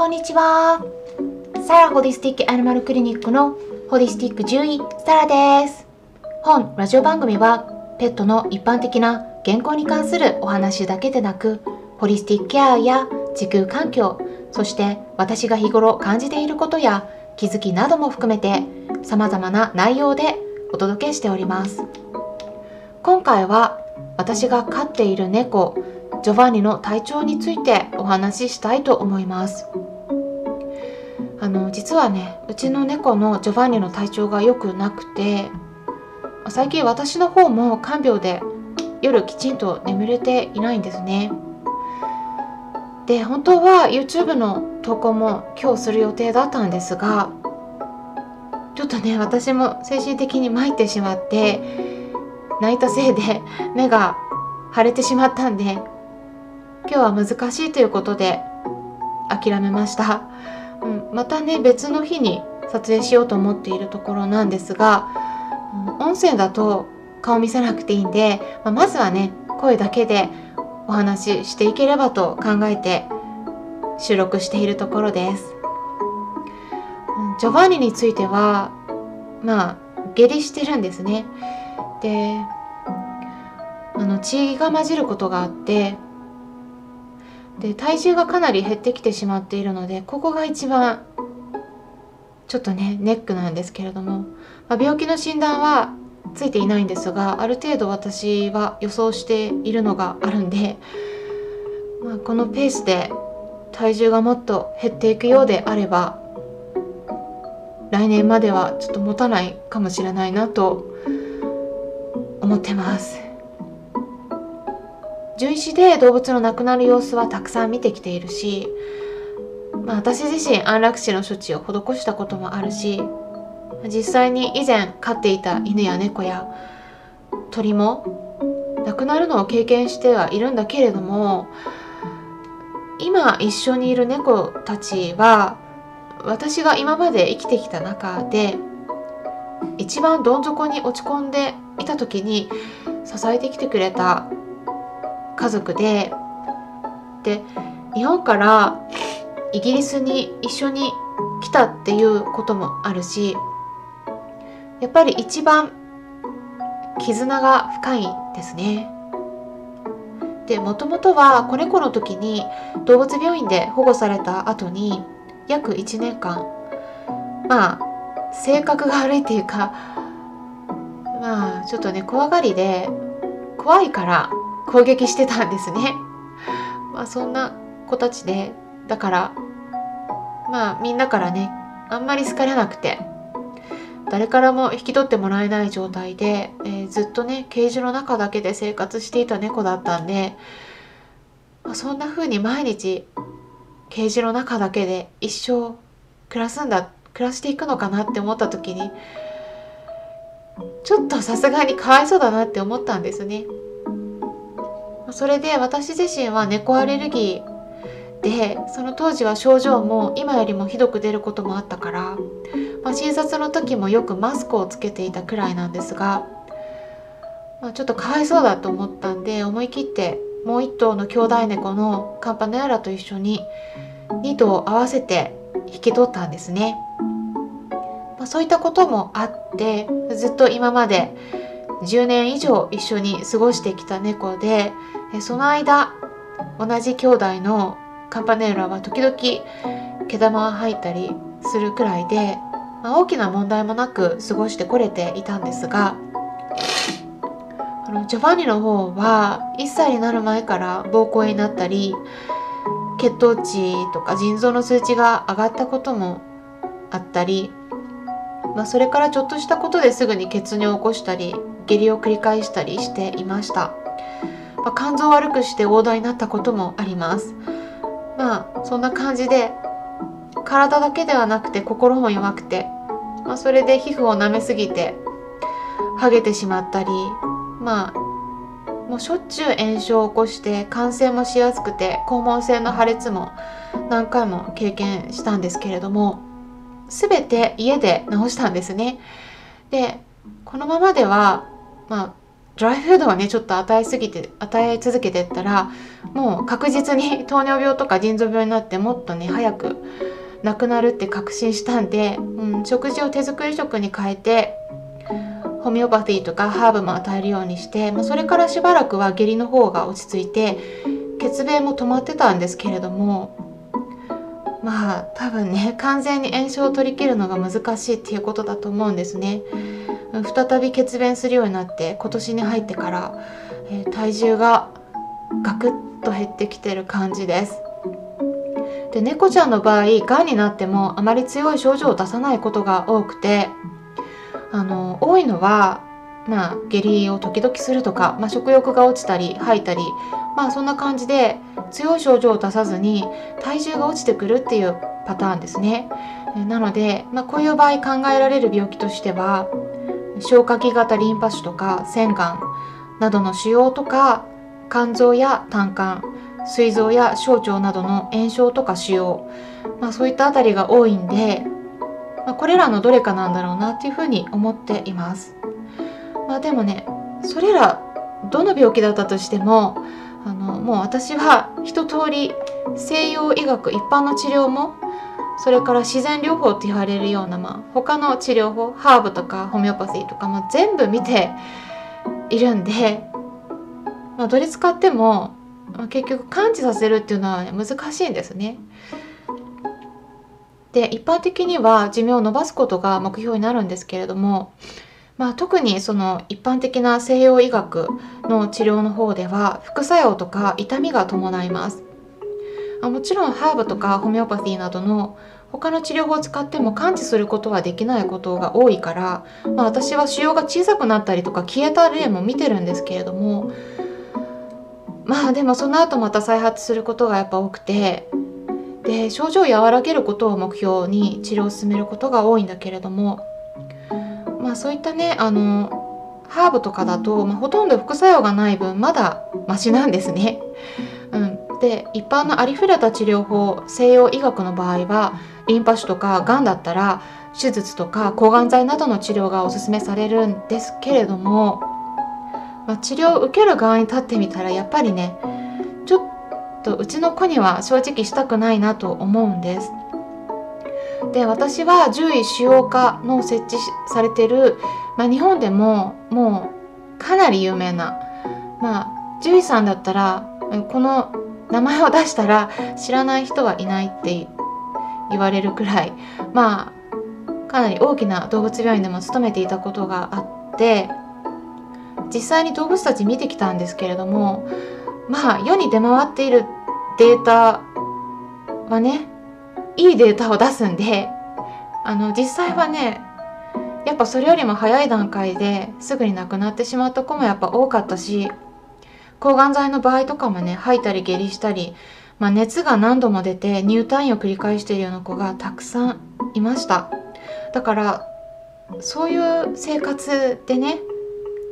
こんにちは。サラホリスティックアニマルクリニックのホリスティック獣医サラです。本ラジオ番組はペットの一般的な健康に関するお話だけでなく、ホリスティックケアや地球環境、そして私が日頃感じていることや気づきなども含めて様々な内容でお届けしております。今回は私が飼っている猫ジョバンニの体調についてお話ししたいと思いますあの実はねうちの猫のジョバンニの体調が良くなくて最近私の方も看病で夜きちんと眠れていないんですね。で本当は YouTube の投稿も今日する予定だったんですがちょっとね私も精神的に参ってしまって泣いたせいで 目が腫れてしまったんで今日は難しいということで諦めました、うん、またね別の日に撮影しようと思っているところなんですが、うん、音声だと顔見せなくていいんで、まあ、まずはね声だけでお話ししていければと考えて収録しているところです、ジョバンニについてはまあ下痢してるんですね。であの血が混じることがあってで体重がかなり減ってきてしまっているのでここが一番ちょっとねネックなんですけれども、まあ、病気の診断はついていないんですがある程度私は予想しているのがあるんで、まあ、このペースで体重がもっと減っていくようであれば来年まではちょっと持たないかもしれないなと思ってます。獣医師で動物の亡くなる様子はたくさん見てきているし、まあ、私自身安楽死の処置を施したこともあるし実際に以前飼っていた犬や猫や鳥も亡くなるのを経験してはいるんだけれども今一緒にいる猫たちは私が今まで生きてきた中で一番どん底に落ち込んでいた時に支えてきてくれた家族でで日本からイギリスに一緒に来たっていうこともあるしやっぱり一番絆が深いですね。でもともとは子猫の時に動物病院で保護された後に約1年間まあ性格が悪いっていうかまあちょっとね怖がりで怖いから攻撃してたんですね。まあそんな子たちでだからまあみんなからねあんまり好かれなくて誰からも引き取ってもらえない状態で、えー、ずっとねケージの中だけで生活していた猫だったんで、まあ、そんな風に毎日ケージの中だけで一生暮らすんだ暮らしていくのかなって思った時にちょっとさすがにかわいそうだなって思ったんですね。それで私自身は猫アレルギーでその当時は症状も今よりもひどく出ることもあったから、まあ、診察の時もよくマスクをつけていたくらいなんですが、まあ、ちょっとかわいそうだと思ったんで思い切ってもう一頭の兄弟猫のカンパネアラと一緒に2頭合わせて引き取ったんですね。ま、そういったこともあってずっと今まで10年以上一緒に過ごしてきた猫でその間同じ兄弟のカンパネーラは時々毛玉が入ったりするくらいで、まあ、大きな問題もなく過ごしてこれていたんですがあのジョバンニの方は1歳になる前から膀胱炎になったり血糖値とか腎臓の数値が上がったこともあったり、まあ、それからちょっとしたことですぐに血尿を起こしたり下痢を繰り返したりしていました。まあ、肝臓を悪くして大台になったこともありますまあそんな感じで体だけではなくて心も弱くて、まあ、それで皮膚を舐めすぎて剥げてしまったりまあもうしょっちゅう炎症を起こして感染もしやすくて肛門腺の破裂も何回も経験したんですけれども全て家で治したんですね。でこのままではまあライフードをねちょっと与えすぎて与え続けてったらもう確実に 糖尿病とか腎臓病になってもっとね早く亡くなるって確信したんで、うん、食事を手作り食に変えてホメオパティとかハーブも与えるようにして、まあ、それからしばらくは下痢の方が落ち着いて血便も止まってたんですけれどもまあ多分ね完全に炎症を取り切るのが難しいっていうことだと思うんですね。再び血便するようになって今年に入ってから、えー、体重がガクッと減ってきてる感じです。で猫ちゃんの場合がんになってもあまり強い症状を出さないことが多くてあの多いのはまあ下痢を時々するとか、まあ、食欲が落ちたり吐いたりまあそんな感じで強い症状を出さずに体重が落ちてくるっていうパターンですね。なので、まあ、こういう場合考えられる病気としては消化器型リンパ腫とか腺がんなどの腫瘍とか肝臓や胆管膵臓や小腸などの炎症とか腫瘍、まあ、そういったあたりが多いんで、まあ、これらのどれかなんだろうなっていうふうに思っています。まあ、でもねそれらどの病気だったとしてもあのもう私は一通り西洋医学一般の治療もそれから自然療法って言われるような、まあ、他の治療法ハーブとかホメオパシーとか、まあ、全部見ているんで、まあ、どれ使っても、まあ、結局完治させるっていうのは、ね、難しいんですね。で一般的には寿命を延ばすことが目標になるんですけれども、まあ、特にその一般的な西洋医学の治療の方では副作用とか痛みが伴います。もちろんハーブとかホメオパシーなどの他の治療法を使っても完治することはできないことが多いから、まあ、私は腫瘍が小さくなったりとか消えた例も見てるんですけれどもまあでもその後また再発することがやっぱ多くてで症状を和らげることを目標に治療を進めることが多いんだけれどもまあそういったねあのハーブとかだと、まあ、ほとんど副作用がない分まだマシなんですね。うん、で一般のありふれた治療法西洋医学の場合はリンパ腫とかがんだったら手術とか抗がん剤などの治療がおすすめされるんですけれども、まあ、治療を受ける側に立ってみたらやっぱりねちょっとうちの子には正直したくないなと思うんです。で私は獣医腫瘍科の設置されてる、まあ、日本でももうかなり有名な、まあ、獣医さんだったらこの名前を出したら知らない人はいないって言われるくらいまあかなり大きな動物病院でも勤めていたことがあって実際に動物たち見てきたんですけれどもまあ世に出回っているデータはねいいデータを出すんであの実際はねやっぱそれよりも早い段階ですぐに亡くなってしまった子もやっぱ多かったし抗がん剤の場合とかもね吐いたり下痢したり、まあ、熱が何度も出て入退院を繰り返しているような子がたくさんいました。だからそういう生活でね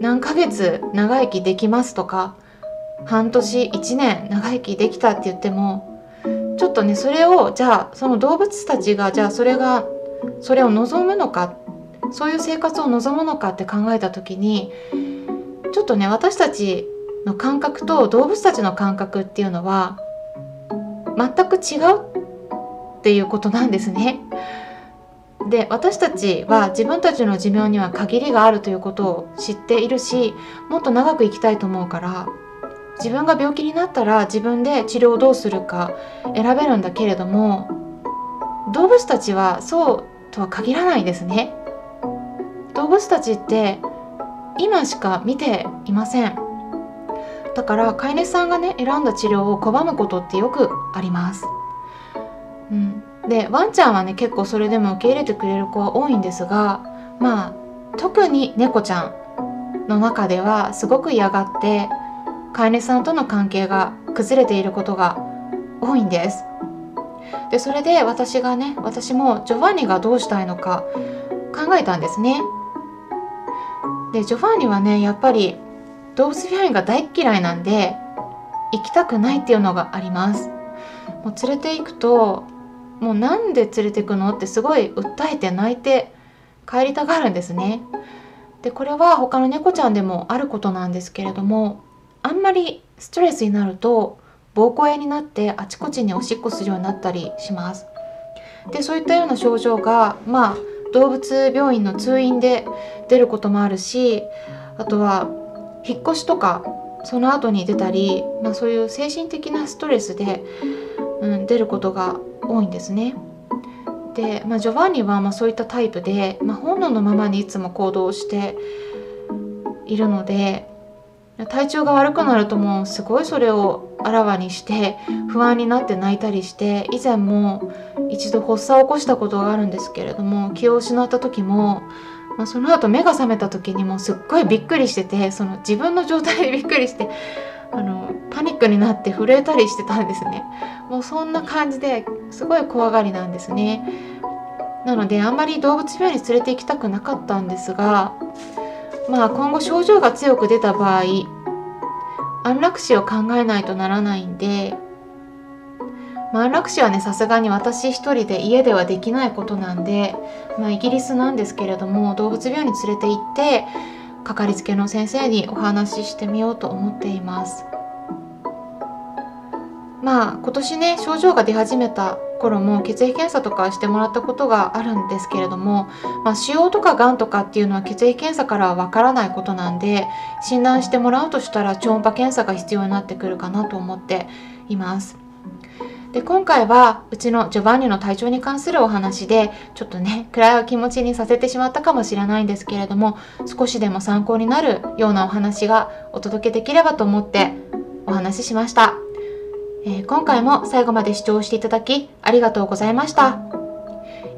何ヶ月長生きできますとか半年1年長生きできたって言ってもちょっとねそれをじゃあその動物たちがじゃあそれがそれを望むのかそういう生活を望むのかって考えた時にちょっとね私たちの感覚と動物たちの感覚っていうのは全く違うっていうことなんですね。で私たちは自分たちの寿命には限りがあるということを知っているしもっと長く生きたいと思うから自分が病気になったら自分で治療をどうするか選べるんだけれども動物たちはそうとは限らないですね。動物たちって今しか見ていません。だから飼い主さんがね選んだ治療を拒むことってよくあります。うん、でワンちゃんはね結構それでも受け入れてくれる子は多いんですがまあ特に猫ちゃんの中ではすごく嫌がって飼い主さんとの関係が崩れていることが多いんです。でそれで私がね私もジョバンニがどうしたいのか考えたんですね。でジョバンニはねやっぱり動物病院が大嫌いなんで行きたくないっていうのがありますもう連れて行くともうなんで連れて行くのってすごい訴えて泣いて帰りたがるんですねででこれは他の猫ちゃんでもあることなんですけれどもあんまりストレスになると膀胱炎になってあちこちにおしっこするようになったりします。でそういったような症状がまあ動物病院の通院で出ることもあるしあとは引っ越しとかその後に出たり、まあ、そういう精神的なストレスで、うん、出ることが多いんですね。で、まあ、ジョバンニはまあそういったタイプで、まあ、本能のままにいつも行動しているので体調が悪くなるともうすごいそれをあらわにして不安になって泣いたりして以前も一度発作を起こしたことがあるんですけれども気を失った時も、まあ、その後目が覚めた時にもすっごいびっくりしててその自分の状態で びっくりしてあのパニックになって震えたりしてたんですね。もうそんな感じですごい怖がりなんですね。なのであんまり動物病院に連れて行きたくなかったんですがまあ今後症状が強く出た場合安楽死を考えないとならないんで、安楽死はねさすがに私一人で家ではできないことなんで、まあ、イギリスなんですけれども動物病院に連れて行ってかかりつけの先生にお話ししてみようと思っています。まあ今年ね症状が出始めた頃も血液検査とかしてもらったことがあるんですけれども、まあ、腫瘍とかがんとかっていうのは血液検査からはわからないことなんで診断してもらうとしたら超音波検査が必要になってくるかなと思っています。で今回はうちのジョバンニの体調に関するお話でちょっとね 暗い気持ちにさせてしまったかもしれないんですけれども少しでも参考になるようなお話がお届けできればと思ってお話ししました。えー、今回も最後まで視聴していただきありがとうございました。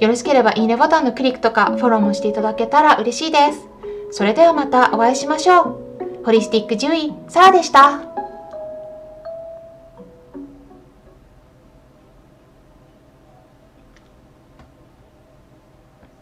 よろしければいいねボタンのクリックとかフォローもしていただけたら嬉しいです。それではまたお会いしましょう。ホリスティック獣医、サラでした。